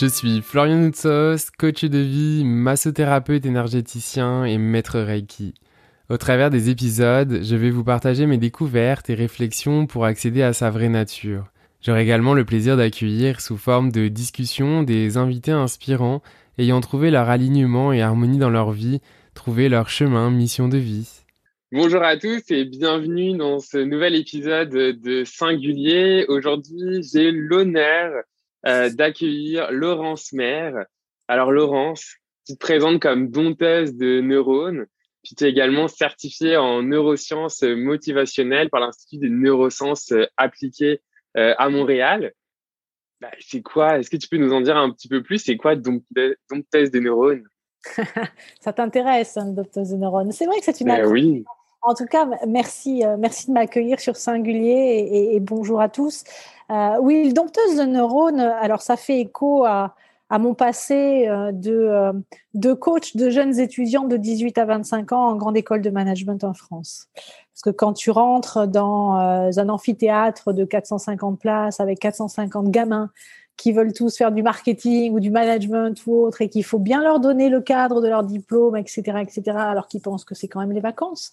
Je suis Florian Noutsos, coach de vie, massothérapeute énergéticien et maître Reiki. Au travers des épisodes, je vais vous partager mes découvertes et réflexions pour accéder à sa vraie nature. J'aurai également le plaisir d'accueillir sous forme de discussion des invités inspirants ayant trouvé leur alignement et harmonie dans leur vie, trouvé leur chemin, mission de vie. Bonjour à tous et bienvenue dans ce nouvel épisode de Singulier. Aujourd'hui, j'ai l'honneur euh, d'accueillir Laurence Maire. Alors Laurence, tu te présentes comme dompteuse de neurones, puis tu es également certifiée en neurosciences motivationnelles par l'Institut des neurosciences appliquées euh, à Montréal. Bah, c'est quoi Est-ce que tu peux nous en dire un petit peu plus? C'est quoi dompteuse des neurones? Ça t'intéresse, hein, dompteuse de neurones C'est vrai que c'est une ben oui. En tout cas, merci, euh, merci de m'accueillir sur Singulier et, bonjour à tous. Euh, oui, dompteuse de neurones, alors ça fait écho à, mon passé euh, de, de coach de jeunes étudiants de 18 à 25 ans en grande école de management en France. Parce que quand tu rentres dans un amphithéâtre de 450 places avec 450 gamins qui veulent tous faire du marketing ou du management ou autre et qu'il faut bien leur donner le cadre de leur diplôme, etc., etc., alors qu'ils pensent que c'est quand même les vacances,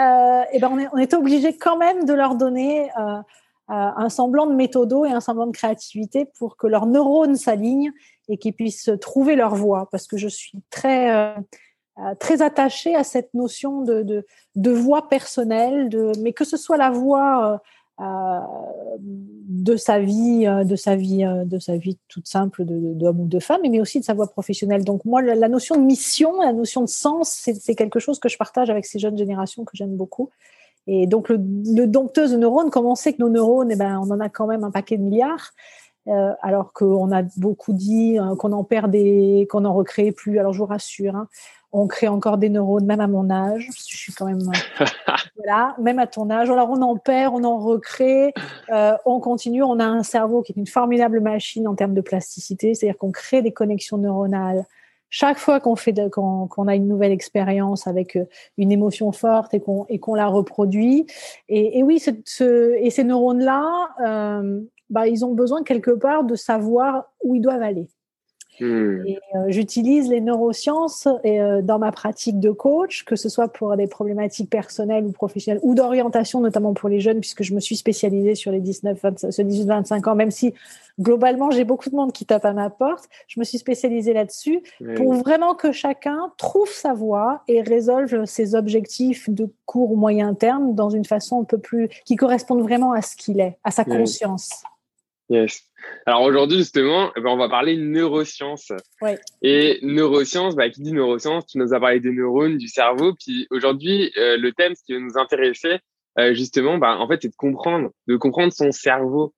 euh, et ben on est, obligé quand même de leur donner euh, euh, un semblant de méthodo et un semblant de créativité pour que leurs neurones s'alignent et qu'ils puissent trouver leur voie. Parce que je suis très euh, très attachée à cette notion de, de, voie personnelle, de, mais que ce soit la voie euh, de sa vie, euh, de sa vie, euh, de sa vie toute simple d'homme ou de femme, mais aussi de sa voie professionnelle. Donc moi, la, notion de mission, la notion de sens, c'est quelque chose que je partage avec ces jeunes générations que j'aime beaucoup. Et donc le, dompteuse de neurones, comme on sait que nos neurones, eh ben, on en a quand même un paquet de milliards. alors qu'on a beaucoup dit qu'on en perd des, qu'on en recrée plus. Alors je vous rassure, hein, on crée encore des neurones, même à mon âge. Je suis quand même, voilà, même à ton âge. Alors, on en perd, on en recrée, euh, on continue. On a un cerveau qui est une formidable machine en termes de plasticité, c'est-à-dire qu'on crée des connexions neuronales. Chaque fois qu'on fait, qu'on a une nouvelle expérience avec euh, une émotion forte et qu'on et qu'on la reproduit. Et, oui, ce, et ces neurones-là, euh, bah, ils ont besoin quelque part de savoir où ils doivent aller. Hmm. Euh, j'utilise les neurosciences et, euh, dans ma pratique de coach, que ce soit pour des problématiques personnelles ou professionnelles ou d'orientation, notamment pour les jeunes, puisque je me suis spécialisée sur les 19, 18-25 ans, même si globalement j'ai beaucoup de monde qui tape à ma porte. Je me suis spécialisée là-dessus pour vraiment que chacun trouve sa voie et résolve ses objectifs de court ou moyen terme dans une façon un peu plus qui corresponde vraiment à ce qu'il est, à sa conscience. Yes. Alors aujourd'hui, justement, eh ben, on va parler neurosciences. Ouais. Et neurosciences, bah, qui dit neurosciences, tu nous as parlé des neurones, du cerveau. Puis aujourd'hui, euh, le thème, ce qui va nous intéresser, euh, justement, bah, en fait, c'est de comprendre, de comprendre son cerveau.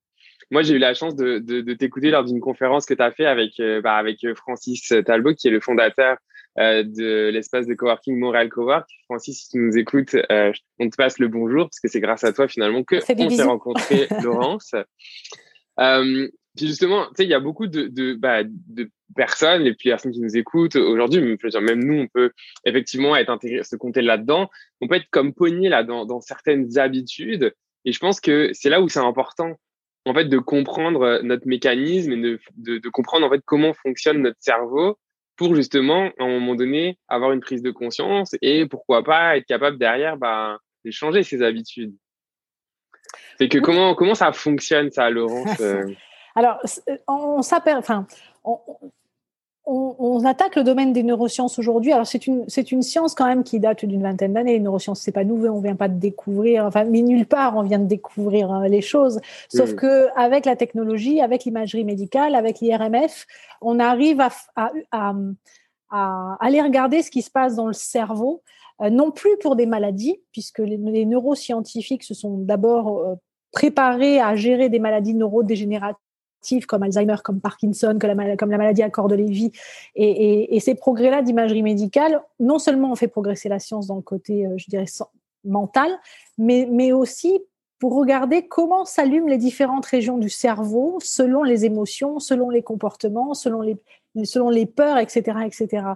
Moi, j'ai eu la chance de, de, de t'écouter lors d'une conférence que tu as fait avec, euh, bah, avec Francis Talbot, qui est le fondateur de l'espace de coworking Montréal Cowork. Francis, si tu nous écoutes, on te passe le bonjour, parce que c'est grâce à toi, finalement, que on s'est rencontré, Laurence. Euh, puis justement, tu sais, il y a beaucoup de, de, bah, de personnes, et puis personnes qui nous écoutent aujourd'hui, même nous, on peut effectivement être intégré, se compter là-dedans. On peut être comme pogné là dans, dans certaines habitudes. Et je pense que c'est là où c'est important, en fait, de comprendre notre mécanisme et de, de, de, comprendre en fait comment fonctionne notre cerveau pour justement, à un moment donné, avoir une prise de conscience et pourquoi pas être capable derrière, bah, de changer ses habitudes. C'est que comment, comment ça fonctionne, ça, Laurence euh? Alors, euh, on s'appelle, enfin, on, on, attaque le domaine des neurosciences aujourd'hui. Alors, c'est une, c'est une science quand même qui date d'une vingtaine d'années. Les neurosciences, c'est pas nouveau, on vient pas de découvrir, enfin, mais nulle part, on vient de découvrir euh, les choses. Sauf que avec la technologie, avec l'imagerie médicale, avec l'IRMF, on arrive à, à, à, à aller regarder ce qui se passe dans le cerveau non plus pour des maladies, puisque les, neuroscientifiques se sont d'abord préparés à gérer des maladies neurodégénératives comme Alzheimer, comme Parkinson, comme la, maladie à corps de Lévy. Et, ces progrès-là d'imagerie médicale, non seulement ont fait progresser la science dans le côté, je dirais, mental, mais, mais aussi pour regarder comment s'allument les différentes régions du cerveau selon les émotions, selon les comportements, selon les, selon les peurs, etc., etc.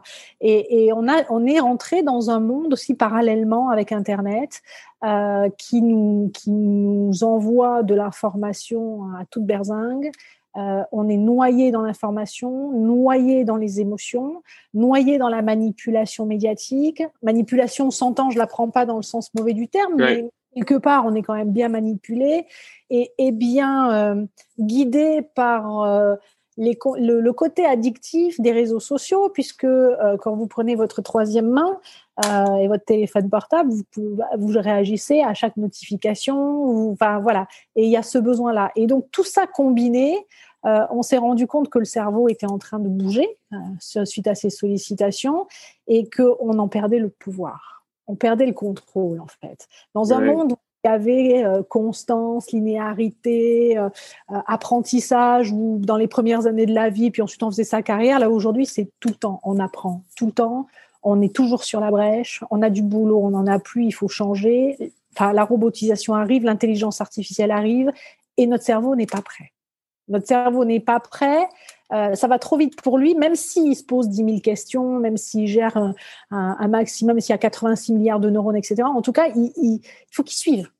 Et, on, a, on est rentré dans un monde aussi parallèlement avec Internet euh, qui, nous, qui nous envoie de l'information à toute berzingue. Euh, on est noyé dans l'information, noyé dans les émotions, noyé dans la manipulation médiatique. Manipulation, s'entend, je la prends pas dans le sens mauvais du terme, mais quelque part, on est quand même bien manipulé et, bien euh, guidé par euh, le, côté addictif des réseaux sociaux, puisque euh, quand vous prenez votre troisième main et votre téléphone portable, vous, vous réagissez à chaque notification. enfin voilà, et il y a ce besoin-là. Et donc tout ça combiné, on s'est rendu compte que le cerveau était en train de bouger suite à ces sollicitations et qu'on en perdait le pouvoir on perdait le contrôle en fait. Dans un monde où il y avait euh, constance, linéarité, euh, euh, apprentissage, ou dans les premières années de la vie, puis ensuite on faisait sa carrière, là aujourd'hui c'est tout le temps, on apprend tout le temps, on est toujours sur la brèche, on a du boulot, on n'en a plus, il faut changer. Enfin, la robotisation arrive, l'intelligence artificielle arrive, et notre cerveau n'est pas prêt. Notre cerveau n'est pas prêt. Euh, ça va trop vite pour lui, même s'il se pose 10 000 questions, même s'il gère un, maximum, s'il y a 86 milliards de neurones, etc. En tout cas, il, faut qu'il suive.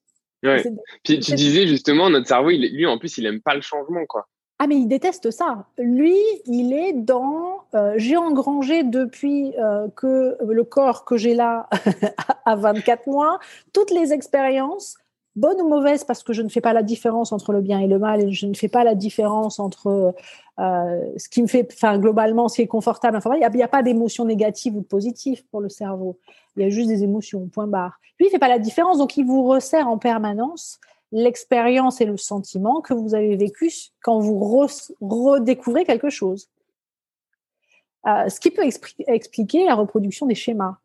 Puis tu disais justement, notre cerveau, lui, en plus, il aime pas le changement, quoi. Ah, mais il déteste ça. Lui, il est dans. Euh, j'ai engrangé depuis euh, que le corps que j'ai là à 24 mois, toutes les expériences bonne ou mauvaise parce que je ne fais pas la différence entre le bien et le mal et je ne fais pas la différence entre euh, ce qui me fait, enfin globalement, ce qui est confortable. Enfin, il n'y a, pas d'émotions négatives ou de positives pour le cerveau. Il y a juste des émotions, point barre. Lui, il fait pas la différence, donc il vous resserre en permanence l'expérience et le sentiment que vous avez vécu quand vous redécouvrez quelque chose. Euh, ce qui peut expliquer la reproduction des schémas.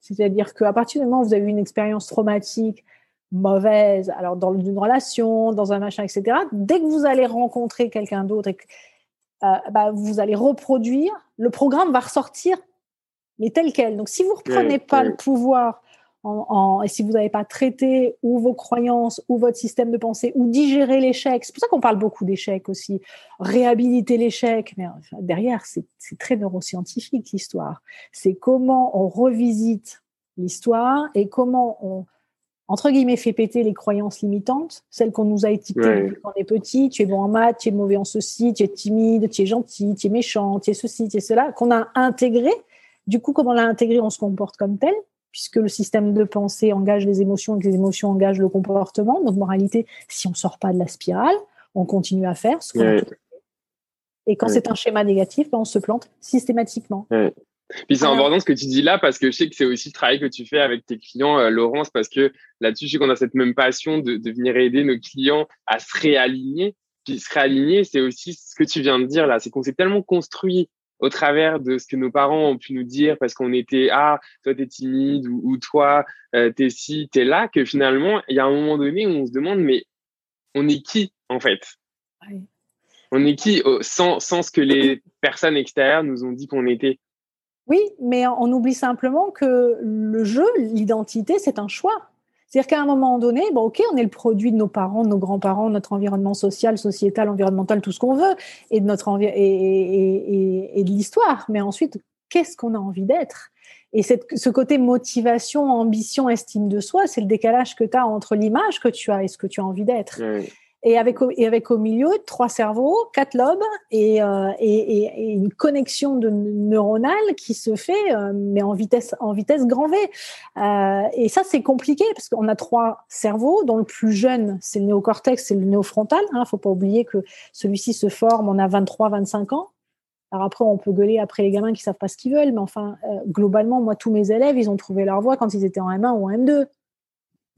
C'est-à-dire qu'à partir du moment où vous avez eu une expérience traumatique, mauvaise, alors dans une relation, dans un machin, etc., dès que vous allez rencontrer quelqu'un d'autre que euh, bah, vous allez reproduire, le programme va ressortir, mais tel quel. Donc si vous ne reprenez pas le pouvoir en, et si vous n'avez pas traité ou vos croyances ou votre système de pensée ou digérer l'échec, c'est pour ça qu'on parle beaucoup d'échec aussi, réhabiliter l'échec, mais derrière c'est très neuroscientifique l'histoire. C'est comment on revisite l'histoire et comment on entre guillemets, fait péter les croyances limitantes, celles qu'on nous a étiquetées quand on est petit, tu es bon en maths, tu es mauvais en ceci, tu es timide, tu es gentil, tu es méchant, tu es ceci, tu es cela, qu'on a intégré. Du coup, comme on l'a intégré, on se comporte comme tel, puisque le système de pensée engage les émotions et que les émotions engagent le comportement. Donc, moralité, si on sort pas de la spirale, on continue à faire ce qu'on a Et quand c'est un schéma négatif, ben, on se plante systématiquement. Puis c'est important ce que tu dis là parce que je sais que c'est aussi le travail que tu fais avec tes clients, euh, Laurence, parce que là-dessus, je sais qu'on a cette même passion de, de, venir aider nos clients à se réaligner. Puis se réaligner, c'est aussi ce que tu viens de dire là, c'est qu'on s'est tellement construit au travers de ce que nos parents ont pu nous dire parce qu'on était ah toi t'es timide ou, ou toi euh, t'es ci t'es là que finalement il y a un moment donné où on se demande mais on est qui en fait? On est qui sans sans ce que les personnes extérieures nous ont dit qu'on était? Oui, mais on oublie simplement que le jeu, l'identité, c'est un choix. C'est-à-dire qu'à un moment donné, bon, ok, on est le produit de nos parents, de nos grands-parents, notre environnement social, sociétal, environnemental, tout ce qu'on veut, et de notre et, de l'histoire. Mais ensuite, qu'est-ce qu'on a envie d'être? Et ce côté motivation, ambition, estime de soi, c'est le décalage que tu as entre l'image que tu as et ce que tu as envie d'être et avec, et avec au milieu trois cerveaux, quatre lobes et, euh, et, et, une connexion de neuronale qui se fait, euh, mais en vitesse, en vitesse grand V. Euh, et ça, c'est compliqué parce qu'on a trois cerveaux, dont le plus jeune, c'est le néocortex, c'est le néofrontal. Il hein, faut pas oublier que celui-ci se forme, on a 23-25 ans. Alors après, on peut gueuler après les gamins qui savent pas ce qu'ils veulent, mais enfin, euh, globalement, moi, tous mes élèves, ils ont trouvé leur voie quand ils étaient en M1 ou en M2.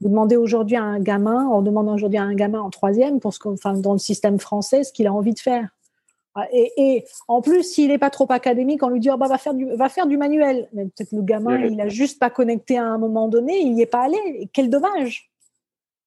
Vous demandez aujourd'hui à un gamin, on demande aujourd'hui à un gamin en troisième, pour ce enfin, dans le système français, ce qu'il a envie de faire. Et, en plus, s'il n'est pas trop académique, on lui dit oh, bah, va, faire du, va faire du manuel. Mais peut-être le gamin, il n'a juste pas connecté à un moment donné, il n'y est pas allé. quel dommage.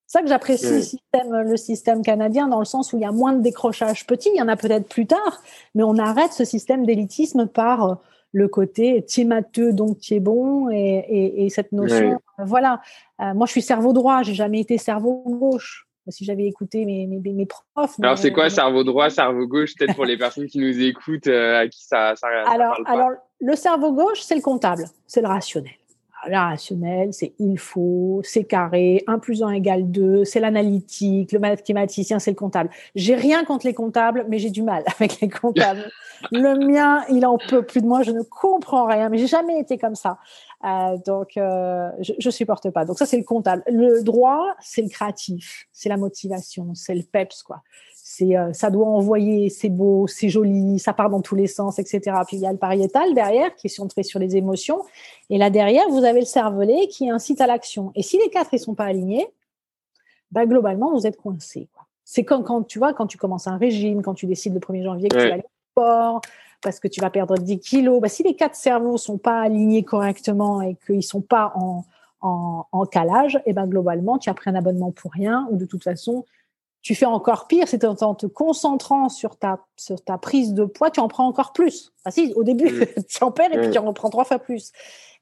C'est ça que j'apprécie le, système, le système canadien dans le sens où il y a moins de décrochage petit, il y en a peut-être plus tard, mais on arrête ce système d'élitisme par euh, le côté tu matheux donc tu es bon et, cette notion. Voilà, moi je suis cerveau droit, j'ai jamais été cerveau gauche si j'avais écouté mes, mes, mes profs. Alors, c'est quoi cerveau droit, cerveau gauche, peut-être pour les personnes qui nous écoutent, à qui ça, ça, alors, alors, le cerveau gauche, c'est le comptable, c'est le rationnel le rationnel, c'est il faut, c'est carré, 1 plus 1 égale 2, c'est l'analytique, le mathématicien, c'est le comptable. J'ai rien contre les comptables, mais j'ai du mal avec les comptables. le mien, il en peut plus de moi, je ne comprends rien, mais j'ai jamais été comme ça. Euh, donc, euh, je, je supporte pas. Donc ça, c'est le comptable. Le droit, c'est le créatif, c'est la motivation, c'est le peps, quoi c'est euh, ça doit envoyer, c'est beau, c'est joli, ça part dans tous les sens, etc. Puis il y a le pariétal derrière qui est centré sur les émotions, et là derrière vous avez le cervelet qui incite à l'action. Et si les quatre ils sont pas alignés, bah globalement vous êtes coincé. C'est quand, quand tu vois quand tu commences un régime, quand tu décides le 1er janvier que tu vas aller au sport parce que tu vas perdre 10 kilos, bah, si les quatre cerveaux sont pas alignés correctement et qu'ils sont pas en, en, en calage, et ben globalement tu as pris un abonnement pour rien ou de toute façon tu fais encore pire, c'est en te concentrant sur ta, sur ta prise de poids, tu en prends encore plus. Ah si, au début, tu en perds et puis tu en reprends trois fois plus.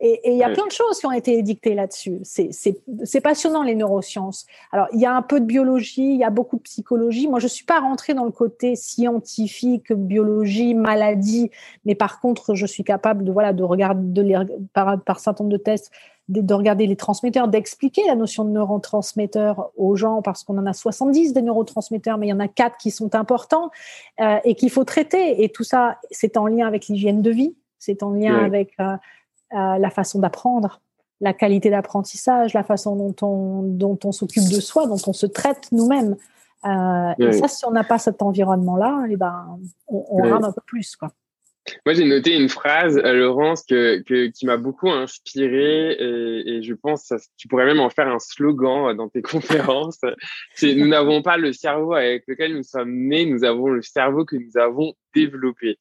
Et il y a plein de choses qui ont été édictées là-dessus. C'est passionnant, les neurosciences. Alors, il y a un peu de biologie, il y a beaucoup de psychologie. Moi, je suis pas rentrée dans le côté scientifique, biologie, maladie, mais par contre, je suis capable de, voilà, de regarder, de les, par, par certain nombre de tests, de, regarder les transmetteurs, d'expliquer la notion de neurotransmetteurs aux gens, parce qu'on en a 70 des neurotransmetteurs, mais il y en a quatre qui sont importants euh, et qu'il faut traiter. Et tout ça, c'est en lien avec l'hygiène de vie, c'est en lien avec euh, euh, la façon d'apprendre, la qualité d'apprentissage, la façon dont on, dont on s'occupe de soi, dont on se traite nous-mêmes. Et ça, si on n'a pas cet environnement-là, eh ben, on, on rame un peu plus, quoi. Moi, j'ai noté une phrase, euh, Laurence, que, que, qui m'a beaucoup inspiré et, et je pense que tu pourrais même en faire un slogan euh, dans tes conférences. C'est nous n'avons pas le cerveau avec lequel nous sommes nés, nous avons le cerveau que nous avons développé.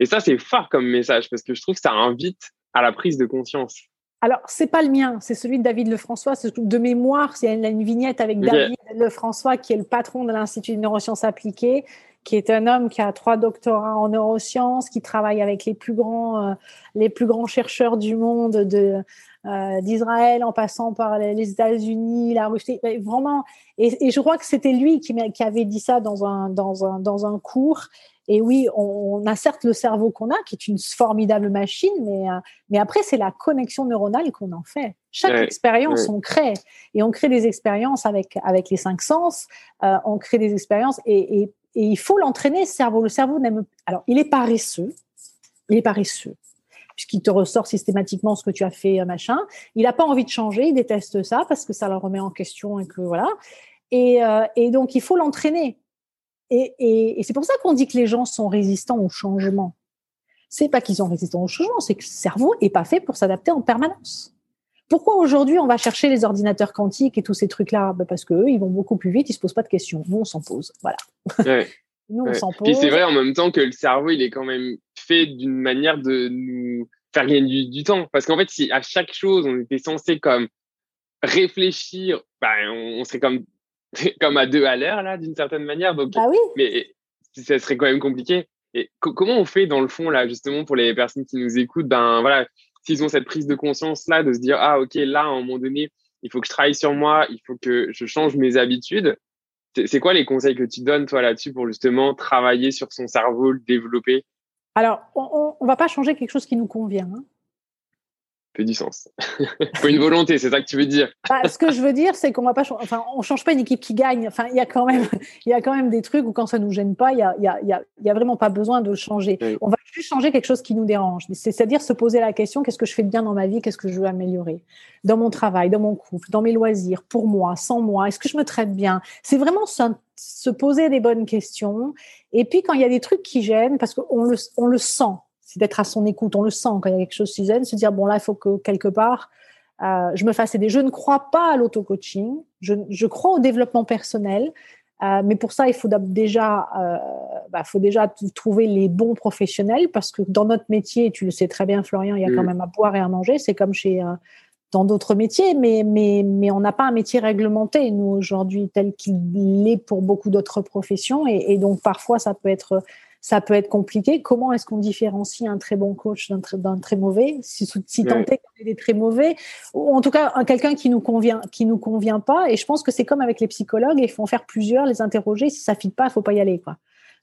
Et ça, c'est fort comme message parce que je trouve que ça invite à la prise de conscience. Alors, c'est pas le mien, c'est celui de David Lefrançois. De mémoire, il y a une vignette avec David Lefrançois, qui est le patron de l'Institut de neurosciences appliquées, qui est un homme qui a trois doctorats en neurosciences, qui travaille avec les plus grands, euh, les plus grands chercheurs du monde, de euh, d'Israël en passant par les, États-Unis, la Russie, vraiment. Et, et je crois que c'était lui qui, qui, avait dit ça dans un dans un dans un cours. Et oui, on, on a certes le cerveau qu'on a, qui est une formidable machine, mais euh, mais après c'est la connexion neuronale qu'on en fait. Chaque expérience, on crée et on crée des expériences avec avec les cinq sens. Euh, on crée des expériences et, et et il faut l'entraîner, ce cerveau. Le cerveau n'aime. Alors, il est paresseux. Il est paresseux puisqu'il te ressort systématiquement ce que tu as fait, machin. Il n'a pas envie de changer, il déteste ça parce que ça le remet en question et que voilà. Et, euh, donc, il faut l'entraîner. Et, et, et c'est pour ça qu'on dit que les gens sont résistants au changement. C'est pas qu'ils sont résistants au changement, c'est que le cerveau est pas fait pour s'adapter en permanence. Pourquoi aujourd'hui on va chercher les ordinateurs quantiques et tous ces trucs-là? Bah, Parce qu'eux, ils vont beaucoup plus vite, ils se posent pas de questions. Nous, on s'en pose. Voilà. Nous, on s'en pose. C'est vrai en même temps que le cerveau, il est quand même fait d'une manière de nous faire gagner du, temps. Parce qu'en fait, si à chaque chose, on était censé comme réfléchir, bah, on, serait comme, comme à deux à l'heure, là, d'une certaine manière. Donc, bah oui. Mais ça serait quand même compliqué. Et comment on fait dans le fond, là, justement, pour les personnes qui nous écoutent, ben voilà, s'ils ont cette prise de conscience là, de se dire ah ok là à un moment donné, il faut que je travaille sur moi, il faut que je change mes habitudes. C'est quoi les conseils que tu donnes toi là-dessus pour justement travailler sur son cerveau, le développer? Alors on, ne va pas changer quelque chose qui nous convient. Hein fait du sens. faut une volonté, c'est ça que tu veux dire. Bah, ce que je veux dire, c'est qu'on va pas, enfin, on change pas une équipe qui gagne. Enfin, il y a quand même, il y a quand même des trucs où quand ça nous gêne pas, il y a, y a, y a vraiment pas besoin de changer. On va juste changer quelque chose qui nous dérange. C'est-à-dire se poser la question qu'est-ce que je fais de bien dans ma vie, qu'est-ce que je veux améliorer? Dans mon travail, dans mon couple, dans mes loisirs, pour moi, sans moi. Est-ce que je me traite bien? C'est vraiment se, se poser des bonnes questions. Et puis quand il y a des trucs qui gênent, parce qu'on le, on le sent c'est d'être à son écoute. On le sent quand il y a quelque chose qui se dire bon là il faut que quelque part euh, je me fasse aider. Je ne crois pas à l'auto-coaching. Je, je, crois au développement personnel, euh, mais pour ça il faut déjà, euh, bah, faut déjà trouver les bons professionnels parce que dans notre métier, tu le sais très bien Florian, il y a quand mm. même à boire et à manger. C'est comme chez dans d'autres métiers, mais, mais, mais on n'a pas un métier réglementé, nous, aujourd'hui, tel qu'il l'est pour beaucoup d'autres professions. Et, et, donc, parfois, ça peut être ça peut être compliqué. Comment est-ce qu'on différencie un très bon coach d'un très, très, mauvais? Si, si tant est qu'on est des très mauvais, ou en tout cas quelqu'un qui nous convient, qui nous convient pas. Et je pense que c'est comme avec les psychologues, il faut en faire plusieurs, les interroger. Si ça ne fit pas, il faut pas y aller, quoi.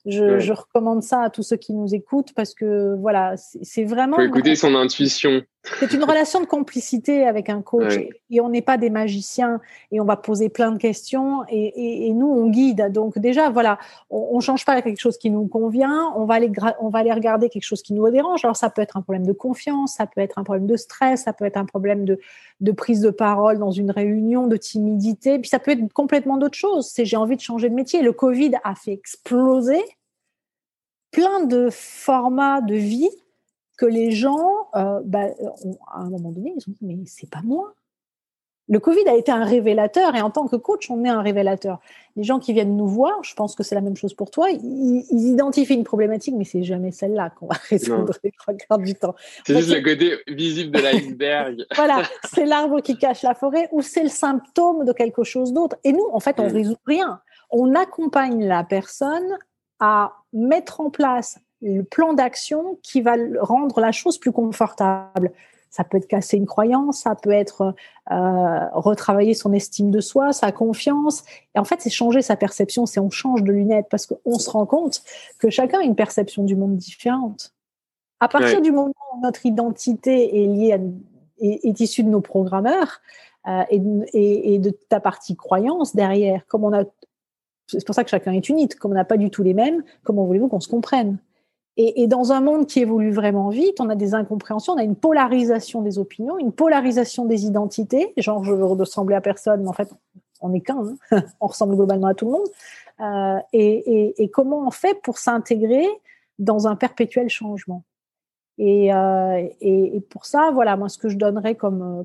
Je, je, recommande ça à tous ceux qui nous écoutent parce que voilà, c'est vraiment. Faut écouter son intuition. C'est une relation de complicité avec un coach et on n'est pas des magiciens et on va poser plein de questions et, et, et nous on guide. Donc déjà voilà, on, on, change pas quelque chose qui nous convient, on va aller on va aller regarder quelque chose qui nous dérange. Alors ça peut être un problème de confiance, ça peut être un problème de stress, ça peut être un problème de, de prise de parole dans une réunion, de timidité, puis ça peut être complètement d'autres choses. C'est j'ai envie de changer de métier. Le Covid a fait exploser plein de formats de vie que les gens, euh, bah, à un moment donné, ils ont dit mais c'est pas moi. Le Covid a été un révélateur et en tant que coach, on est un révélateur. Les gens qui viennent nous voir, je pense que c'est la même chose pour toi, ils, identifient une problématique, mais c'est jamais celle-là qu'on va résoudre les trois quarts du temps. C'est juste le côté visible de l'iceberg. voilà, c'est l'arbre qui cache la forêt ou c'est le symptôme de quelque chose d'autre. Et nous, en fait, on ne mm. résout rien. On accompagne la personne à mettre en place le plan d'action qui va rendre la chose plus confortable. Ça peut être casser une croyance, ça peut être euh, retravailler son estime de soi, sa confiance. Et en fait, c'est changer sa perception, c'est on change de lunettes parce qu'on se rend compte que chacun a une perception du monde différente. À partir du moment où notre identité est liée à, est, issue de nos programmeurs euh, et, et, et, de ta partie croyance derrière, comme on a c'est pour ça que chacun est unique. Comme on n'a pas du tout les mêmes, comment voulez-vous qu'on se comprenne? Et, dans un monde qui évolue vraiment vite, on a des incompréhensions, on a une polarisation des opinions, une polarisation des identités. Genre, je veux ressembler à personne, mais en fait, on n'est qu'un. Hein. on ressemble globalement à tout le monde. Euh, et, comment on fait pour s'intégrer dans un perpétuel changement? Et, euh, et, pour ça, voilà, moi, ce que je donnerais comme,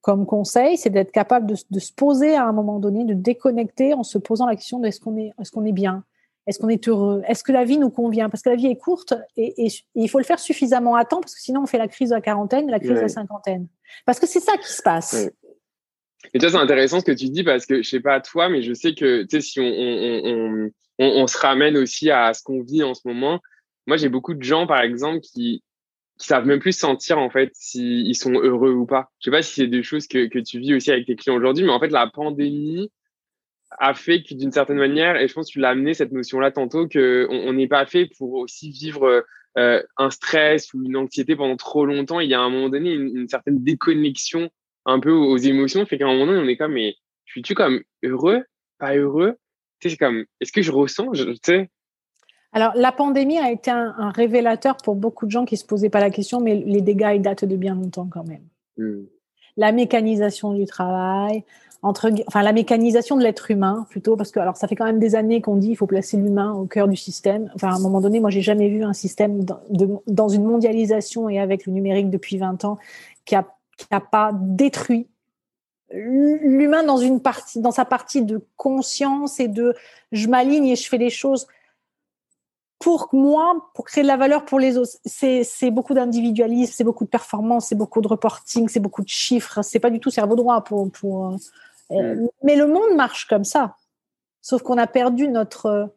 comme conseil, c'est d'être capable de, se poser à un moment donné, de déconnecter en se posant la question est-ce qu'on est, est, qu'on est bien? Est-ce qu'on est heureux? Est-ce que la vie nous convient? Parce que la vie est courte et, et, il faut le faire suffisamment à temps parce que sinon on fait la crise de la quarantaine, la crise de la cinquantaine. Parce que c'est ça qui se passe. Et ça, c'est intéressant ce que tu dis parce que je sais pas toi, mais je sais que tu sais, si on, on, on, on, se ramène aussi à ce qu'on vit en ce moment, moi j'ai beaucoup de gens par exemple qui qui savent même plus sentir en fait s'ils sont heureux ou pas. Je sais pas si c'est des choses que, que tu vis aussi avec tes clients aujourd'hui, mais en fait la pandémie a fait que d'une certaine manière, et je pense que tu l'as amené cette notion-là tantôt, que on n'est pas fait pour aussi vivre euh, un stress ou une anxiété pendant trop longtemps. Il y a un moment donné une, une certaine déconnexion un peu aux émotions, fait qu'à un moment donné on est comme mais suis-tu comme heureux, pas heureux? Tu sais, c'est comme est-ce que je ressens, je, tu sais? Alors, la pandémie a été un, révélateur pour beaucoup de gens qui se posaient pas la question, mais les dégâts, ils datent de bien longtemps quand même. Hmm. La mécanisation du travail, entre, enfin, la mécanisation de l'être humain, plutôt, parce que, alors, ça fait quand même des années qu'on dit qu'il faut placer l'humain au cœur du système. Enfin, à un moment donné, moi, j'ai jamais vu un système dans une mondialisation et avec le numérique depuis 20 ans qui a, qui a pas détruit l'humain dans une partie, dans sa partie de conscience et de je m'aligne et je fais les choses pour moi, pour créer de la valeur pour les autres, c'est beaucoup d'individualisme, c'est beaucoup de performance, c'est beaucoup de reporting, c'est beaucoup de chiffres. C'est pas du tout cerveau droit pour. pour mm. mais le monde marche comme ça. Sauf qu'on a perdu notre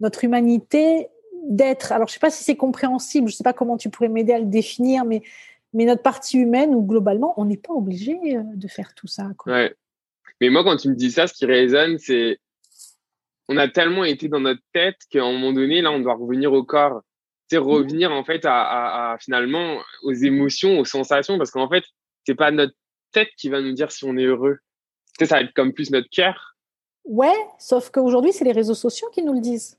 notre humanité d'être. Alors je sais pas si c'est compréhensible, je sais pas comment tu pourrais m'aider à le définir, mais mais notre partie humaine ou globalement, on n'est pas obligé euh, de faire tout ça. Quoi. Ouais. Mais moi, quand tu me dis ça, ce qui résonne, c'est on a tellement été dans notre tête qu'à un moment donné, là, on doit revenir au corps. C'est mmh. revenir en fait à, finalement aux émotions, aux sensations, parce qu'en fait, c'est pas notre tête qui va nous dire si on est heureux. Tu ça va être comme plus notre cœur. Ouais, sauf qu'aujourd'hui, c'est les réseaux sociaux qui nous le disent.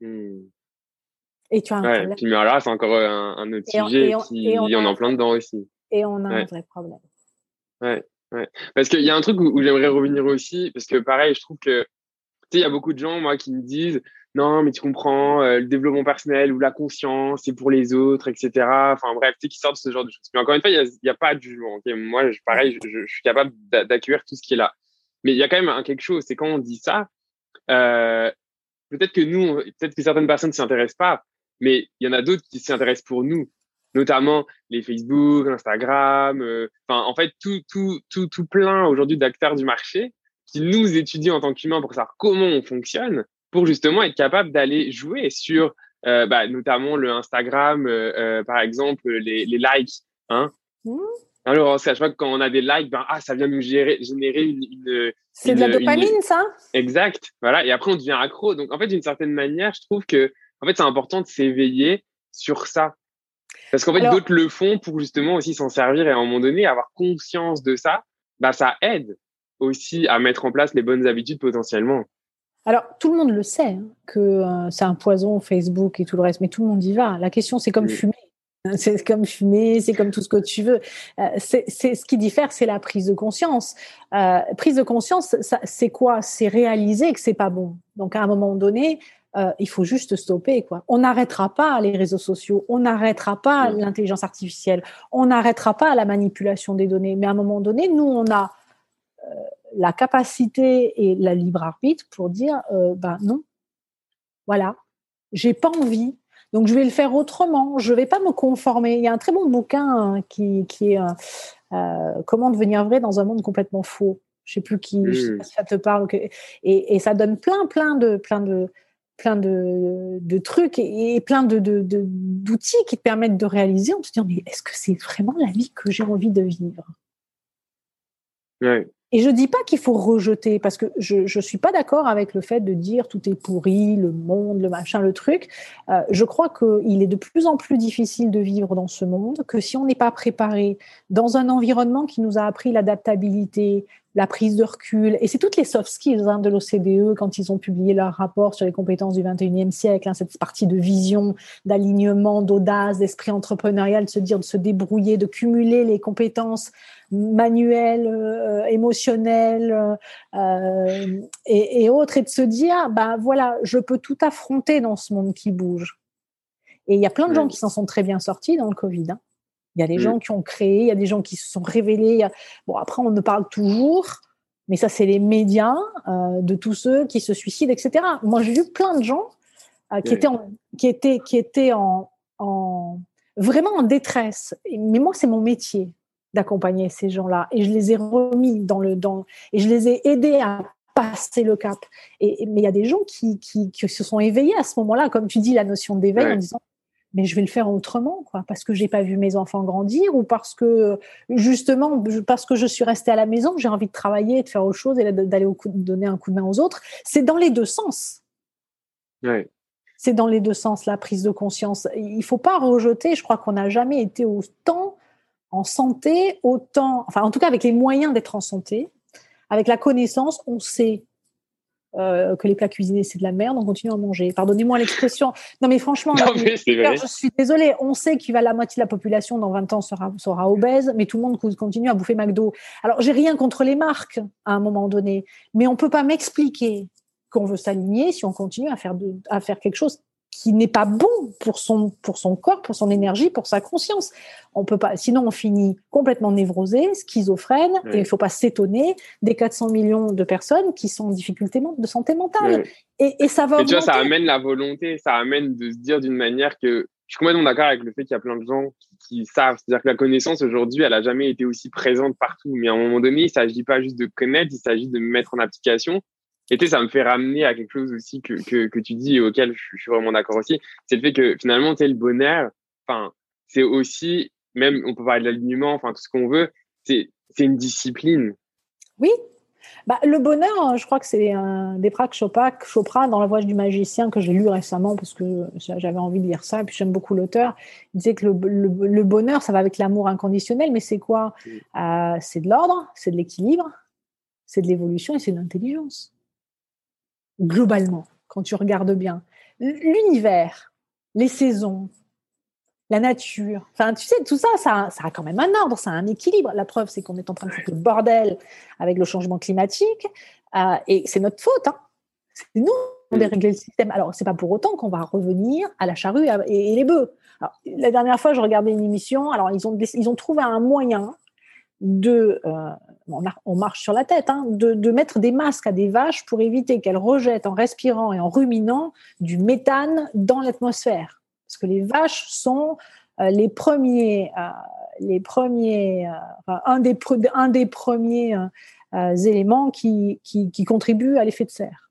Mmh. Et tu as un problème. Puis, mais là, c'est encore un, autre sujet. Et on, en a plein dedans aussi. Et on a un vrai problème. Ouais, ouais. Parce qu'il y a un truc où j'aimerais revenir aussi, parce que pareil, je trouve que il y a beaucoup de gens, moi, qui me disent non, mais tu comprends, euh, le développement personnel ou la conscience, c'est pour les autres, etc. Enfin bref, tu sais, qui sortent ce genre de choses. Mais encore une fois, il n'y a, pas de jugement. Moi, je, pareil, je, suis capable d'accueillir tout ce qui est là. Mais il y a quand même quelque chose, c'est quand on dit ça, euh, peut-être que nous, peut-être que certaines personnes ne s'y intéressent pas, mais il y en a d'autres qui s'y intéressent pour nous. notamment les Facebook, Instagram, enfin en fait tout tout tout tout plein aujourd'hui d'acteurs du marché qui nous étudient en tant qu'humains pour savoir comment on fonctionne, pour justement être capable d'aller jouer sur euh, bah, notamment le Instagram, euh, euh, par exemple, les, les likes. Hein mmh. Alors, à chaque fois que quand on a des likes, ben, ah, ça vient nous gérer, générer une. une c'est de la dopamine, ça Exact. Voilà. Et après, on devient accro. Donc, en fait, d'une certaine manière, je trouve que en fait, c'est important de s'éveiller sur ça. Parce qu'en fait, d'autres le font pour justement aussi s'en servir et à un moment donné, avoir conscience de ça, bah, ça aide aussi à mettre en place les bonnes habitudes potentiellement. Alors, tout le monde le sait hein, que euh, c'est un poison, Facebook et tout le reste, mais tout le monde y va. La question, c'est comme fumer. C'est comme fumer, c'est comme tout ce que tu veux. Euh, c'est ce qui diffère, c'est la prise de conscience. Euh, prise de conscience, c'est quoi? C'est réaliser que c'est pas bon. Donc, à un moment donné, il faut juste stopper. Quoi. On n'arrêtera pas les réseaux sociaux, on n'arrêtera pas l'intelligence artificielle, on n'arrêtera pas la manipulation des données. Mais à un moment donné, nous, on a la capacité et la libre arbitre pour dire euh, ben non, voilà, j'ai pas envie, donc je vais le faire autrement, je vais pas me conformer. Il y a un très bon bouquin hein, qui, qui est euh, euh, Comment devenir vrai dans un monde complètement faux. Je sais plus qui, sais pas si ça te parle. Et, ça donne plein, plein de, plein de, plein de, de trucs et, plein de, d'outils qui te permettent de réaliser en te disant mais est-ce que c'est vraiment la vie que j'ai envie de vivre? Et je dis pas qu'il faut rejeter, parce que je ne suis pas d'accord avec le fait de dire tout est pourri, le monde, le machin, le truc. Euh, je crois qu'il est de plus en plus difficile de vivre dans ce monde, que si on n'est pas préparé dans un environnement qui nous a appris l'adaptabilité, la prise de recul, et c'est toutes les soft skills hein, de l'OCDE quand ils ont publié leur rapport sur les compétences du 21e siècle, hein, cette partie de vision, d'alignement, d'audace, d'esprit entrepreneurial, de se dire, de se débrouiller, de cumuler les compétences manuelles, euh, émotionnelles euh, et, autres, et de se dire, ben voilà, je peux tout affronter dans ce monde qui bouge. Et il y a plein de gens qui s'en sont très bien sortis dans le Covid. Hein. Il y a des mm. gens qui ont créé, il y a des gens qui se sont révélés. Bon, après, on ne parle toujours, mais ça, c'est les médias euh, de tous ceux qui se suicident, etc. Moi, j'ai vu plein de gens euh, qui, étaient en, qui étaient qui étaient en, en vraiment en détresse. Mais moi, c'est mon métier d'accompagner ces gens-là, et je les ai remis dans le dans et je les ai aidés à passer le cap. Et, mais il y a des gens qui, qui, qui se sont éveillés à ce moment-là, comme tu dis, la notion d'éveil en disant mais je vais le faire autrement, quoi, parce que j'ai pas vu mes enfants grandir ou parce que justement parce que je suis restée à la maison, j'ai envie de travailler, de faire autre chose et d'aller donner un coup de main aux autres. C'est dans les deux sens. C'est dans les deux sens la prise de conscience. Il faut pas rejeter. Je crois qu'on n'a jamais été autant en santé, autant, enfin en tout cas avec les moyens d'être en santé, avec la connaissance, on sait euh, que les plats cuisinés c'est de la merde, on continue à manger. Pardonnez-moi l'expression. Non mais franchement, je suis désolée, on sait qu'il va la moitié de la population dans 20 ans sera, sera obèse, mais tout le monde continue à bouffer McDo. Alors j'ai rien contre les marques à un moment donné, mais on peut pas m'expliquer qu'on veut s'aligner si on continue à faire, de, à faire quelque chose qui n'est pas bon pour son, pour son corps, pour son énergie, pour sa conscience. On peut pas, sinon on finit complètement névrosé, schizophrène, et il faut pas s'étonner des 400 millions de personnes qui sont en difficulté de santé mentale. Et, et, ça va. Et tu vois, ça amène la volonté, ça amène de se dire d'une manière que je suis complètement d'accord avec le fait qu'il y a plein de gens qui, savent. C'est-à-dire que la connaissance aujourd'hui, elle a jamais été aussi présente partout. Mais à un moment donné, il s'agit pas juste de connaître, il s'agit de mettre en application. Et tu sais, ça me fait ramener à quelque chose aussi que, que, que tu dis et auquel je, suis vraiment d'accord aussi. C'est le fait que finalement, tu sais, le bonheur, enfin, c'est aussi, même, on peut parler de l'alignement, enfin, tout ce qu'on veut, c'est, c'est une discipline. Oui. Bah, le bonheur, je crois que c'est un Deepak Chopra, Chopra dans La Voix du magicien que j'ai lu récemment parce que j'avais envie de lire ça et puis j'aime beaucoup l'auteur. Il disait que le, le, bonheur, ça va avec l'amour inconditionnel, mais c'est quoi? Euh, C'est de l'ordre, c'est de l'équilibre, c'est de l'évolution et c'est de l'intelligence globalement, quand tu regardes bien. L'univers, les saisons, la nature, enfin, tu sais, tout ça, ça, a quand même un ordre, ça a un équilibre. La preuve, c'est qu'on est en train de faire le bordel avec le changement climatique, euh, et c'est notre faute. Hein. C'est nous qui avons dérégler le système. Alors, c'est pas pour autant qu'on va revenir à la charrue et, les bœufs. la dernière fois, je regardais une émission. Alors, ils ont, ils ont trouvé un moyen de, euh, on, marche sur la tête, hein, de, mettre des masques à des vaches pour éviter qu'elles rejettent en respirant et en ruminant du méthane dans l'atmosphère. Parce que les vaches sont les premiers, les premiers, un des, un des premiers éléments qui, qui, qui contribuent à l'effet de serre.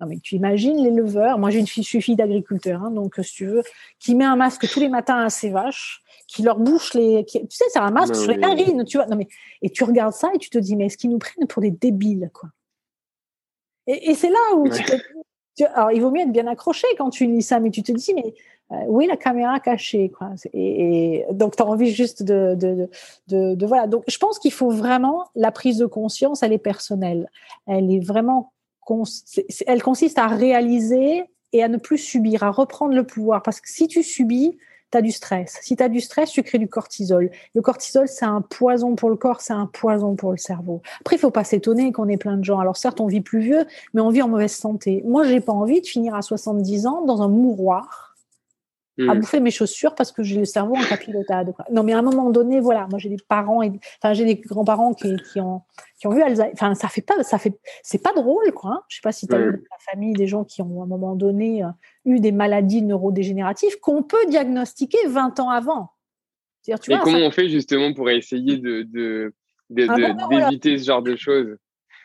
Non, mais tu imagines l'éleveur, moi j'ai une fille, je suis fille d'agriculteur, hein, donc si tu veux, qui met un masque tous les matins à ses vaches, qui leur bouche les. tu sais, c'est un masque sur les narines, tu vois. Non, mais, et tu regardes ça et tu te dis, mais est-ce qu'ils nous prennent pour des débiles, quoi? Et, c'est là où tu, alors, il vaut mieux être bien accroché quand tu lis ça, mais tu te dis, mais euh, où est la caméra cachée quoi? Et, donc, tu as envie juste de, de, de, de, Voilà. Donc, je pense qu'il faut vraiment. La prise de conscience, elle est personnelle. Elle est vraiment elle consiste à réaliser et à ne plus subir, à reprendre le pouvoir. Parce que si tu subis, tu as du stress. Si tu as du stress, tu crées du cortisol. Le cortisol, c'est un poison pour le corps, c'est un poison pour le cerveau. Après, il faut pas s'étonner qu'on ait plein de gens. Alors certes, on vit plus vieux, mais on vit en mauvaise santé. Moi, j'ai pas envie de finir à 70 ans dans un mouroir à hmm. bouffer mes chaussures parce que j'ai le cerveau en capilotade. Non, mais à un moment donné, voilà, moi j'ai des parents, et, enfin j'ai des grands-parents qui, qui, ont, qui ont vu Alzheimer. Enfin, ça fait pas, ça fait, c'est pas drôle, quoi. Hein. Je sais pas si tu as eu dans ta famille des gens qui ont à un moment donné euh, eu des maladies neurodégénératives qu'on peut diagnostiquer 20 ans avant. Tu et comment on fait justement pour essayer de, de, d'éviter ce genre de choses?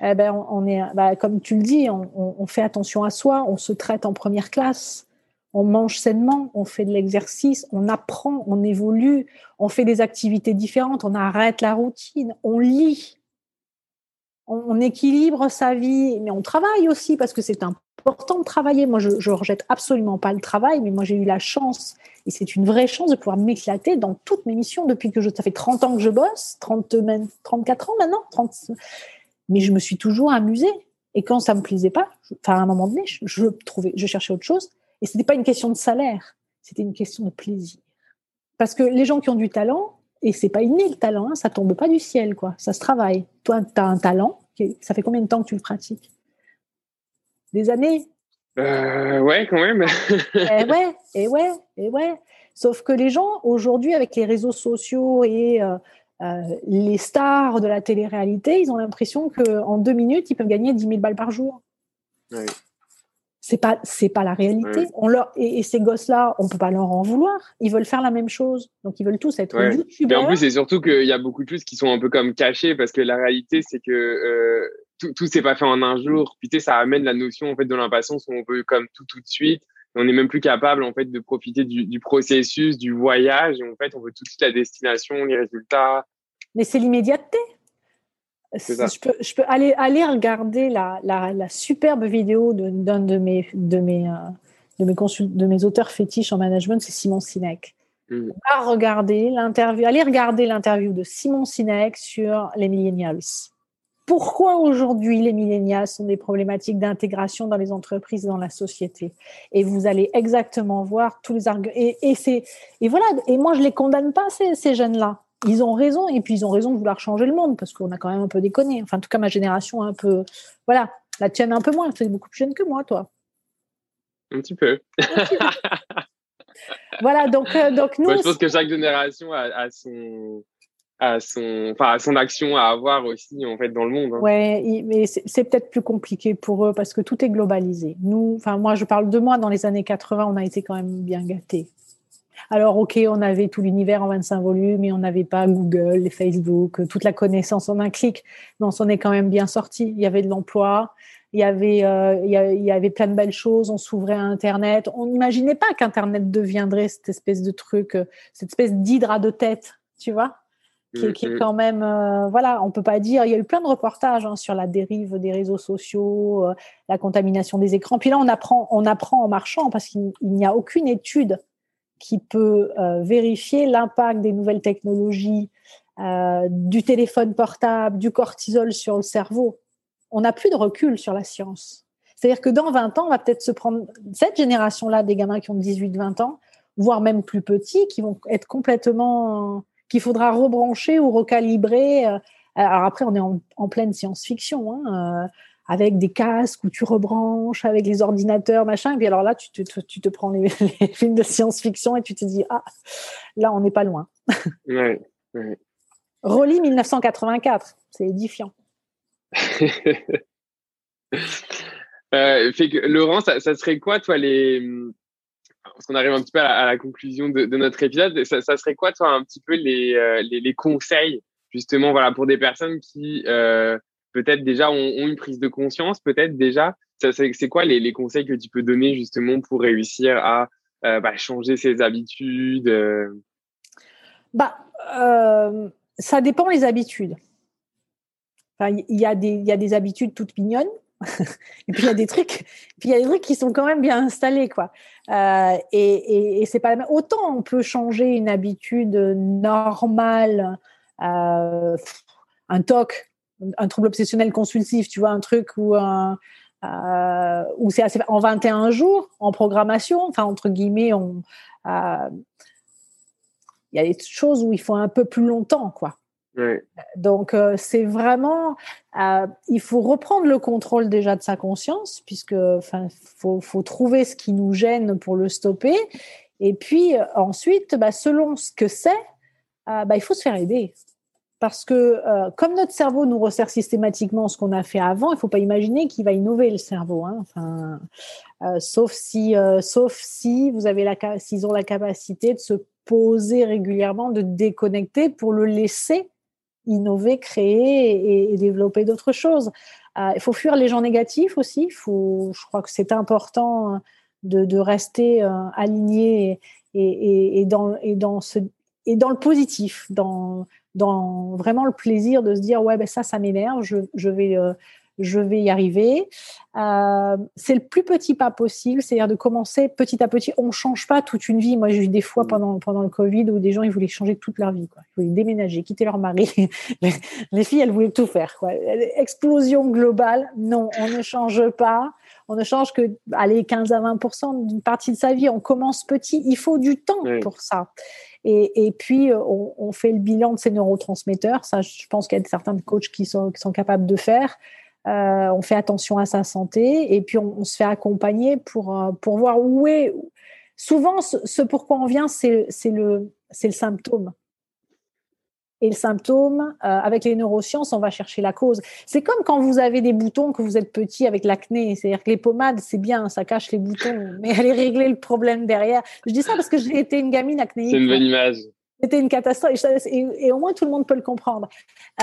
Eh ben, on, est, bah, comme tu le dis, on, on fait attention à soi, on se traite en première classe on mange sainement, on fait de l'exercice, on apprend, on évolue, on fait des activités différentes, on arrête la routine, on lit, on, équilibre sa vie, mais on travaille aussi parce que c'est important de travailler. Moi, je, ne rejette absolument pas le travail, mais moi j'ai eu la chance, et c'est une vraie chance de pouvoir m'éclater dans toutes mes missions depuis que je, ça fait 30 ans que je bosse, 30, 34 ans maintenant, 30, mais je me suis toujours amusée. Et quand ça me plaisait pas, enfin à un moment donné, je trouvais, je cherchais autre chose et ce n'était pas une question de salaire, c'était une question de plaisir. Parce que les gens qui ont du talent, et c'est pas inné le talent, hein, ça tombe pas du ciel, quoi. Ça se travaille. Toi, tu as un talent, ça fait combien de temps que tu le pratiques? Des années? Euh, Ouais, quand même. et eh ouais, et ouais, et ouais. Sauf que les gens, aujourd'hui, avec les réseaux sociaux et euh, euh, les stars de la télé-réalité, ils ont l'impression qu'en deux minutes, ils peuvent gagner 10 000 balles par jour. Oui c'est pas c'est pas la réalité. On leur et, ces gosses là, on peut pas leur en vouloir. Ils veulent faire la même chose, donc ils veulent tous être ouais. Mais en plus, c'est surtout qu'il y a beaucoup de choses qui sont un peu comme cachées parce que la réalité, c'est que euh, tout tout s'est pas fait en un jour. Puis tu sais, ça amène la notion en fait de l'impatience où on veut comme tout tout de suite. on n'est même plus capable en fait de profiter du, du processus, du voyage. Et en fait, on veut tout de suite la destination, les résultats. Mais c'est l'immédiateté. Je peux, je peux aller, aller regarder la, la, la superbe vidéo d'un de, mes, de, mes, euh, de, mes de mes auteurs fétiches en management, c'est Simon Sinek. Mm. regarder l'interview, aller regarder l'interview de Simon Sinek sur les millennials. Pourquoi aujourd'hui les millennials sont des problématiques d'intégration dans les entreprises et dans la société? Et vous allez exactement voir tous les arguments. Et, et, et voilà. Et moi, je les condamne pas ces, ces jeunes-là ils ont raison, et puis ils ont raison de vouloir changer le monde, parce qu'on a quand même un peu déconné. Enfin, en tout cas, ma génération un peu. Voilà, la tienne un peu moins, tu es beaucoup plus jeune que moi, toi. Un petit peu. voilà, donc, euh, donc nous. je pense que chaque génération a, son. A son, enfin, son action à avoir aussi en fait dans le monde. Hein. Ouais, mais c'est peut-être plus compliqué pour eux parce que tout est globalisé. Nous, enfin moi, je parle de moi dans les années 80, on a été quand même bien gâtés. Alors, OK, on avait tout l'univers en 25 volumes et on n'avait pas Google, Facebook, toute la connaissance en un clic. Mais on s'en est quand même bien sorti. Il y avait de l'emploi, il y avait, euh, il, y avait plein de belles choses. On s'ouvrait à Internet. On n'imaginait pas qu'Internet deviendrait cette espèce de truc, euh, cette espèce d'hydra de tête, tu vois qui, qui, est mm-hmm. quand même, euh, voilà, on peut pas dire. Il y a eu plein de reportages hein, sur la dérive des réseaux sociaux, la contamination des écrans. Puis là, on apprend, on apprend en marchant parce qu'il n'y a aucune étude qui peut euh, vérifier l'impact des nouvelles technologies, euh, du téléphone portable, du cortisol sur le cerveau. On n'a plus de recul sur la science. C'est-à-dire que dans 20 ans, on va peut-être se prendre cette génération-là des gamins qui ont 18-20 ans, voire même plus petits, qui vont être complètement, qu'il faudra rebrancher ou recalibrer. Euh, alors après, on est en, pleine science-fiction. Hein, avec des casques où tu rebranches, avec les ordinateurs, machin. Et puis alors là, tu te, tu te prends les, films de science-fiction et tu te dis, ah, là, on n'est pas loin. ouais, 1984, c'est édifiant. euh, fait que, Laurent, ça, ça, serait quoi, toi, les, parce qu'on arrive un petit peu à la, conclusion de, notre épisode, ça, serait quoi, toi, un petit peu les, les, conseils, justement, voilà, pour des personnes qui peut-être déjà ont, une prise de conscience, peut-être déjà, c'est quoi les, les, conseils que tu peux donner justement pour réussir à bah, changer ses habitudes bah, ça dépend des habitudes. Il y, a des, habitudes toutes mignonnes, et puis il y a des trucs, puis des trucs qui sont quand même bien installés. Euh, c'est pas autant on peut changer une habitude normale, euh, un TOC, un trouble obsessionnel consultif, tu vois, un truc où un euh, où c'est en 21 jours en programmation, enfin entre guillemets, on il y a des choses où il faut un peu plus longtemps, quoi. Donc, euh, c'est vraiment, euh, il faut reprendre le contrôle déjà de sa conscience, puisque, enfin, faut, faut trouver ce qui nous gêne pour le stopper. Et puis euh, ensuite, bah, selon ce que c'est, bah, il faut se faire aider. Parce que comme notre cerveau nous resserre systématiquement ce qu'on a fait avant, il ne faut pas imaginer qu'il va innover le cerveau. Hein. Enfin, sauf si, sauf si vous avez la, s'ils ont la capacité de se poser régulièrement, de déconnecter pour le laisser innover, créer et, développer d'autres choses. Euh, il faut fuir les gens négatifs aussi. Faut, je crois que c'est important de, rester euh, aligné et, dans, et, dans le positif, dans vraiment le plaisir de se dire ouais ben ça ça m'énerve, je, je vais euh, je vais y arriver. Euh, c'est le plus petit pas possible, c'est-à-dire de commencer petit à petit. On change pas toute une vie. Moi, j'ai eu des fois mm. pendant pendant le Covid où des gens ils voulaient changer toute leur vie, quoi. Ils voulaient déménager, quitter leur mari. Les filles, elles voulaient tout faire, quoi. Explosion globale. Non, on ne change pas. On ne change que allez 15 à 20% d'une partie de sa vie. On commence petit. Il faut du temps pour ça. Et, et puis, on, on, fait le bilan de ces neurotransmetteurs. Ça, je pense qu'il y a certains coachs qui sont, qui sont capables de faire. Euh, on fait attention à sa santé et puis on, se fait accompagner pour, euh, pour voir où est. Souvent, ce, pourquoi on vient, c'est le, le symptôme. Et le symptôme, euh, avec les neurosciences, on va chercher la cause. C'est comme quand vous avez des boutons, que vous êtes petit avec l'acné. C'est-à-dire que les pommades, c'est bien, ça cache les boutons, mais allez régler le problème derrière. Je dis ça parce que j'ai été une gamine acnéique. C'est une bonne image. C'était une catastrophe et, au moins tout le monde peut le comprendre.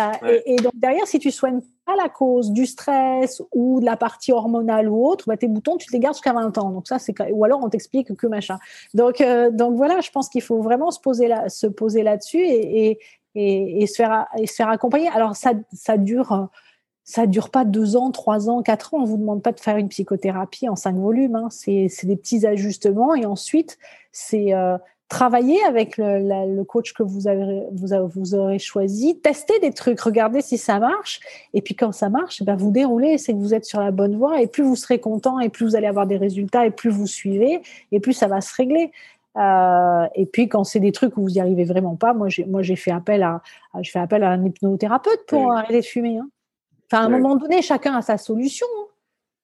Euh, et, donc derrière, si tu soignes pas la cause du stress ou de la partie hormonale ou autre, bah, tes boutons, tu te les gardes jusqu'à 20 ans. Donc ça, c'est ou alors on t'explique que machin. Donc euh, donc voilà, je pense qu'il faut vraiment se poser là, se poser là-dessus et, et, se faire accompagner. Alors ça ça dure ça dure pas deux ans, trois ans, quatre ans. On vous demande pas de faire une psychothérapie en cinq volumes. Hein. C'est des petits ajustements et ensuite c'est euh, travailler avec le, coach que vous, avez, vous, vous, aurez choisi, tester des trucs, regarder si ça marche. Et puis quand ça marche, eh ben vous déroulez, c'est que vous êtes sur la bonne voie. Et plus vous serez content, et plus vous allez avoir des résultats, et plus vous suivez, et plus ça va se régler. Euh, et puis quand c'est des trucs où vous n'y arrivez vraiment pas, moi j'ai moi j'ai fait appel à, je fais appel à un hypnothérapeute pour arrêter de fumer. Hein. Enfin à un moment donné, chacun a sa solution. Hein.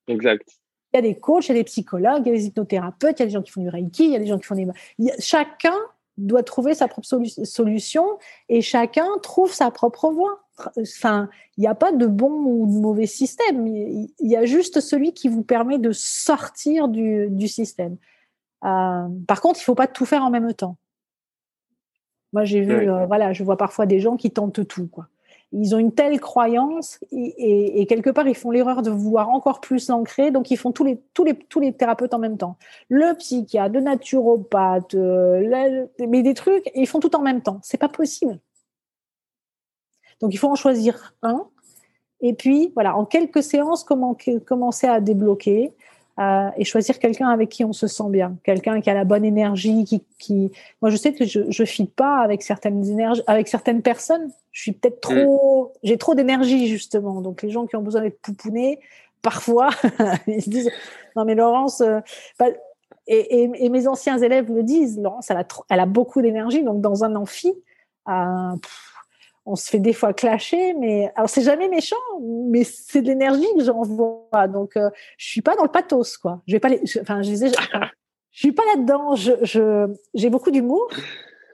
Exact. Il y a des coachs, il y a des psychologues, il y a des hypnothérapeutes, il y a des gens qui font du reiki, il y a des gens qui font des. chacun doit trouver sa propre solution et chacun trouve sa propre voie. Enfin, il n'y a pas de bon ou de mauvais système. Il y a juste celui qui vous permet de sortir du, du système. Euh, par contre, il ne faut pas tout faire en même temps. Moi, j'ai vu, euh, voilà, je vois parfois des gens qui tentent tout, quoi ils ont une telle croyance et, quelque part ils font l'erreur de vouloir encore plus l'ancrer, donc ils font tous les tous les tous les thérapeutes en même temps. Le psychiatre, le naturopathe, euh, mais des trucs, ils font tout en même temps. C'est pas possible. Donc il faut en choisir un. Et puis voilà, en quelques séances, comment commencer à débloquer et choisir quelqu'un avec qui on se sent bien, quelqu'un qui a la bonne énergie, qui, qui... moi je sais que je je file pas avec certaines énergies, avec certaines personnes. Je suis peut-être trop, j'ai trop d'énergie justement. Donc les gens qui ont besoin d'être poupounés, parfois ils se disent non mais Laurence, euh, et, et, et, mes anciens élèves le disent, Laurence elle a elle a beaucoup d'énergie, donc dans un amphi. Euh, on se fait des fois clasher, mais alors c'est jamais méchant, mais c'est de l'énergie que j'envoie. Donc euh, je suis pas dans le pathos, quoi. Je vais pas, les, enfin je disais, je, suis pas là-dedans. Je, j'ai beaucoup d'humour.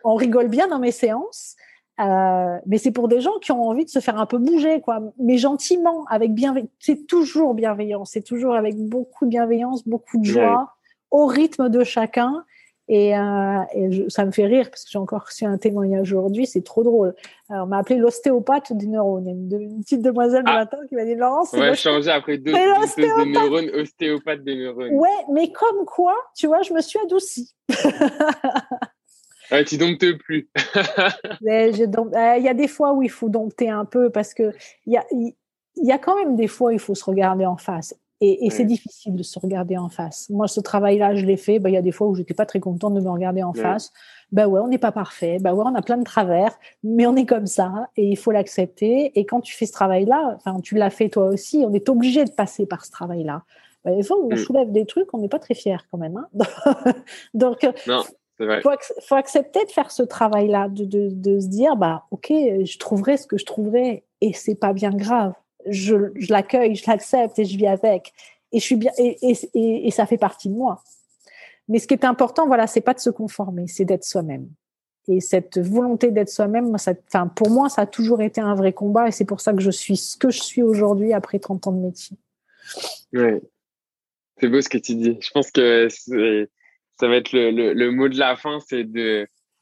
On rigole bien dans mes séances, euh, mais c'est pour des gens qui ont envie de se faire un peu bouger, quoi. Mais gentiment, avec bienveillance. C'est toujours bienveillant. C'est toujours avec beaucoup de bienveillance, beaucoup de joie, au rythme de chacun. Et, euh, ça me fait rire parce que j'ai encore reçu un témoignage aujourd'hui, c'est trop drôle. on m'a appelé l'ostéopathe des neurones. Une, petite demoiselle ah. matin qui m'a dit Laurence. On va changer après deux, de neurones, ostéopathe des neurones. Ouais, mais comme quoi, tu vois, je me suis adoucie. Ouais, tu domptes plus. Euh, il y a des fois où il faut dompter un peu parce que il y a, y a quand même des fois où il faut se regarder en face. Et, c'est difficile de se regarder en face. Moi, ce travail-là, je l'ai fait. Bah, il y a des fois où j'étais pas très contente de me regarder en face. Ben ouais, on n'est pas parfait. Ben ouais, on a plein de travers, mais on est comme ça et il faut l'accepter. Et quand tu fais ce travail-là, enfin, tu l'as fait toi aussi, on est obligé de passer par ce travail-là. Ben, des fois on mm. soulève des trucs, on n'est pas très fier quand même. Hein Donc, non. Il faut, faut, accepter de faire ce travail-là, de, de, de, se dire, bah, ok, je trouverai ce que je trouverai et c'est pas bien grave je, l'accueille, je l'accepte et je vis avec. Et je suis bien, et, ça fait partie de moi. Mais ce qui est important, voilà, c'est pas de se conformer, c'est d'être soi-même. Et cette volonté d'être soi-même, pour moi, ça a toujours été un vrai combat et c'est pour ça que je suis ce que je suis aujourd'hui après 30 ans de métier. Oui. C'est beau ce que tu dis. Je pense que ça va être le, mot de la fin, c'est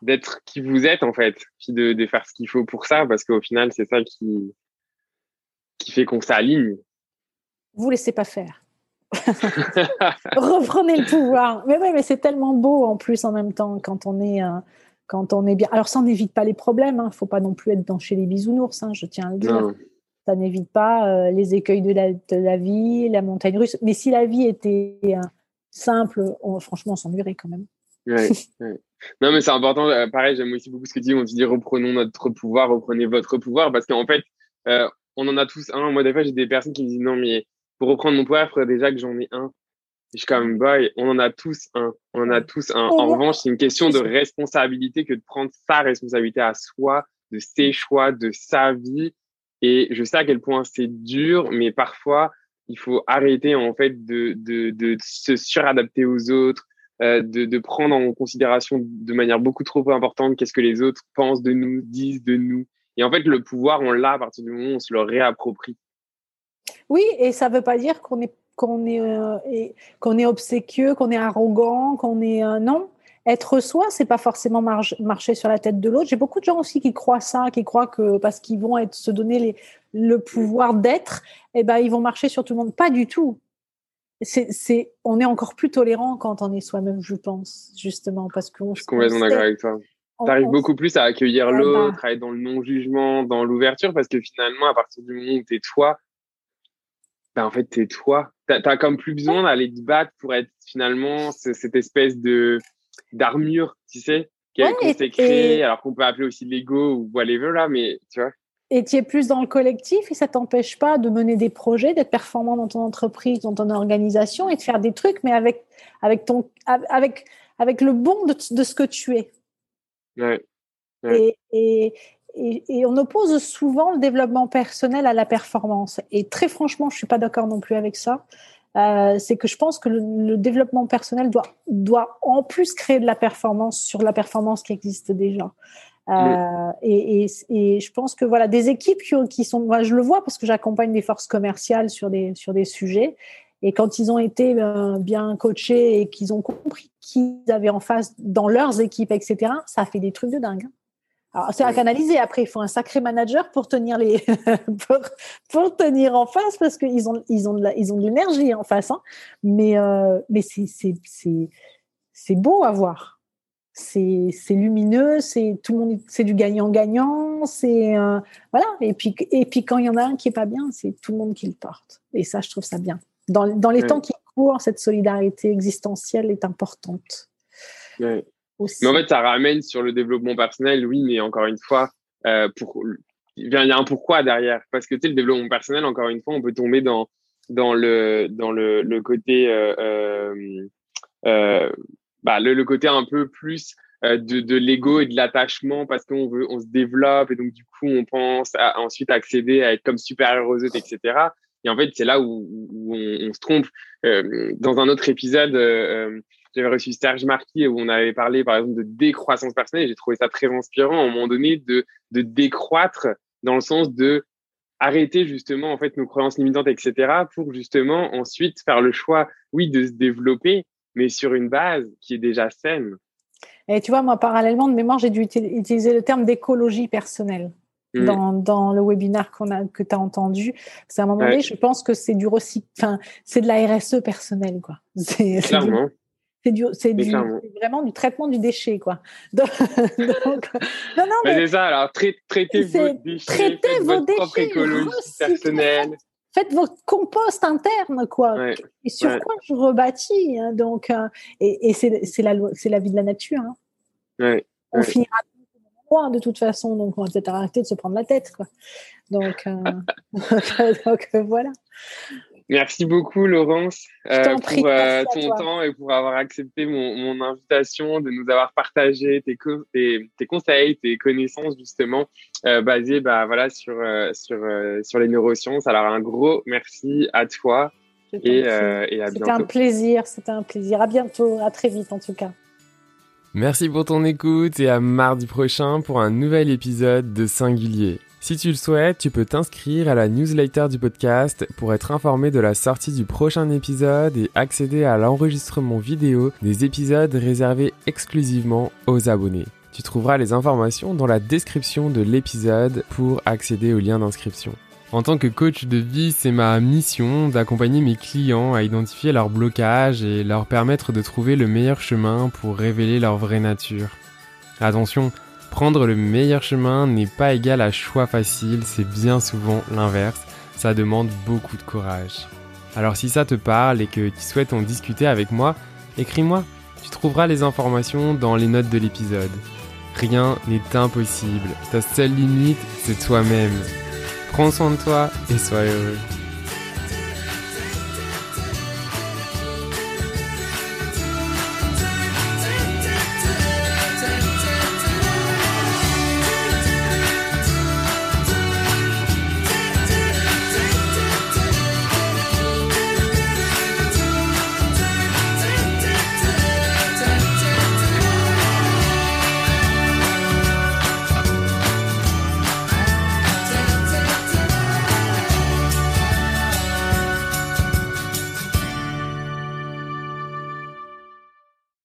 d'être qui vous êtes en fait, puis de faire ce qu'il faut pour ça, parce qu'au final, c'est ça qui, qui fait qu'on s'aligne. Vous laissez pas faire. Reprenez le pouvoir. Mais oui, mais c'est tellement beau en plus en même temps quand on est, euh, quand on est bien. Alors ça n'évite pas les problèmes. Il hein. ne faut pas non plus être dans chez les bisounours. Hein, je tiens à le dire. Ça n'évite pas euh, les écueils de la, de la, vie, la montagne russe. Mais si la vie était euh, simple, franchement, on s'ennuierait quand même. Non, mais c'est important. pareil, j'aime aussi beaucoup ce que tu dis. On dit reprenons notre pouvoir, reprenez votre pouvoir, parce qu'en fait, on en a tous un. Moi, des fois, j'ai des personnes qui me disent non, mais pour reprendre mon il faudrait déjà que j'en ai un. je suis comme, boy, on en a tous un. On en a tous un. En revanche, c'est une question de responsabilité que de prendre sa responsabilité à soi, de ses choix, de sa vie. Et je sais à quel point c'est dur, mais parfois, il faut arrêter, en fait, de, de, de se suradapter aux autres, euh, de, de prendre en considération de manière beaucoup trop importante qu'est-ce que les autres pensent de nous, disent de nous. Et en fait, le pouvoir, on l'a à partir du moment où on se le réapproprie. Oui, et ça ne veut pas dire qu'on est, qu'on est, euh, qu'on est obséquieux, qu'on est arrogant, qu'on est. Euh, non. Être soi, c'est pas forcément marcher sur la tête de l'autre. J'ai beaucoup de gens aussi qui croient ça, qui croient que parce qu'ils vont être, se donner les, le pouvoir d'être, eh ben, ils vont marcher sur tout le monde. Pas du tout. C'est, on est encore plus tolérant quand on est soi-même, je pense, justement, parce qu'on. Je suis complètement d'accord avec toi tu arrives beaucoup plus à accueillir bah. l'autre, à être dans le non-jugement, dans l'ouverture, parce que finalement, à partir du moment où tu es toi, ben en fait, tu es toi. Tu n'as comme plus besoin d'aller te battre pour être finalement cette espèce de d'armure, tu sais, qu'on s'est créée, alors qu'on peut appeler aussi l'ego ou whatever, là, mais tu vois. Et tu es plus dans le collectif et ça t'empêche pas de mener des projets, d'être performant dans ton entreprise, dans ton organisation et de faire des trucs, mais avec, avec, ton, avec, avec le bon de, de ce que tu es. Et, et, et, on oppose souvent le développement personnel à la performance. Et très franchement, je suis pas d'accord non plus avec ça. Euh, c'est que je pense que le, développement personnel doit, doit en plus créer de la performance sur la performance qui existe déjà. Euh, et, et, je pense que voilà des équipes qui, qui sont, moi je le vois parce que j'accompagne des forces commerciales sur des sur des sujets et quand ils ont été euh, bien coachés et qu'ils ont compris qu'ils avaient en face dans leurs équipes, etc., ça fait des trucs de dingue. Alors, c'est à canaliser. Après, il faut un sacré manager pour tenir les, pour, tenir en face parce qu'ils ont, ils ont de la, ils ont de l'énergie en face. Hein. Mais, euh, mais c'est, c'est, c'est, c'est beau à voir. C'est, c'est lumineux. C'est tout le monde, c'est du gagnant-gagnant. C'est, euh, voilà. Et puis, et puis quand il y en a un qui est pas bien, c'est tout le monde qui le porte. Et ça, je trouve ça bien. Dans, dans les temps qui courent, cette solidarité existentielle est importante. Mais en fait, ça ramène sur le développement personnel, oui, mais encore une fois, euh, pour, il y a un pourquoi derrière. Parce que tu sais, le développement personnel, encore une fois, on peut tomber dans, dans, le, dans le, le côté, euh, euh, bah, le, le, côté un peu plus de, de l'ego et de l'attachement parce qu'on veut, on se développe et donc du coup, on pense à, ensuite accéder à être comme super heureuse, etc. Et en fait, c'est là où, on, se trompe. Euh, dans un autre épisode, euh, euh, j'avais reçu Serge Marquis où on avait parlé, par exemple, de décroissance personnelle. J'ai trouvé ça très inspirant à un moment donné de, de décroître dans le sens de arrêter justement en fait nos croyances limitantes, etc., pour justement ensuite faire le choix, oui, de se développer, mais sur une base qui est déjà saine. Et tu vois, moi, parallèlement de mémoire, j'ai dû utiliser le terme d'écologie personnelle. Mm. Dans, dans, le webinaire qu'on a que tu as entendu, c'est à un moment donné, je pense que c'est du recyc, enfin, c'est de la RSE personnelle, quoi. C'est Clairement. C'est du, c'est vraiment du traitement du déchet, quoi. Donc, non, non, mais, c'est ça. Alors, traitez vos déchets, traitez vos votre déchets, propre écologie personnelle. Faites votre compost interne, quoi. et sur quoi je rebâtis. Hein, donc, euh, et, et c'est, c'est la c'est la vie de la nature. Hein. On finira de toute façon, donc on va peut-être arrêter de se prendre la tête. Quoi. Donc, euh, donc euh, voilà. Merci beaucoup, Laurence, euh, pour ton temps et pour avoir accepté mon, mon, invitation, de nous avoir partagé tes, tes, conseils, tes connaissances, justement, basées bah, voilà, sur, sur, sur les neurosciences. Alors, un gros merci à toi et, et à bientôt. C'était un plaisir, c'était un plaisir. À bientôt, à très vite en tout cas. Merci pour ton écoute et à mardi prochain pour un nouvel épisode de Singulier. Si tu le souhaites, tu peux t'inscrire à la newsletter du podcast pour être informé de la sortie du prochain épisode et accéder à l'enregistrement vidéo des épisodes réservés exclusivement aux abonnés. Tu trouveras les informations dans la description de l'épisode pour accéder au lien d'inscription. En tant que coach de vie, c'est ma mission d'accompagner mes clients à identifier leurs blocages et leur permettre de trouver le meilleur chemin pour révéler leur vraie nature. Attention, prendre le meilleur chemin n'est pas égal à choix facile, c'est bien souvent l'inverse, ça demande beaucoup de courage. Alors si ça te parle et que tu souhaites en discuter avec moi, écris-moi, tu trouveras les informations dans les notes de l'épisode. Rien n'est impossible, ta seule limite, c'est toi-même. Prends soin de toi et sois heureux.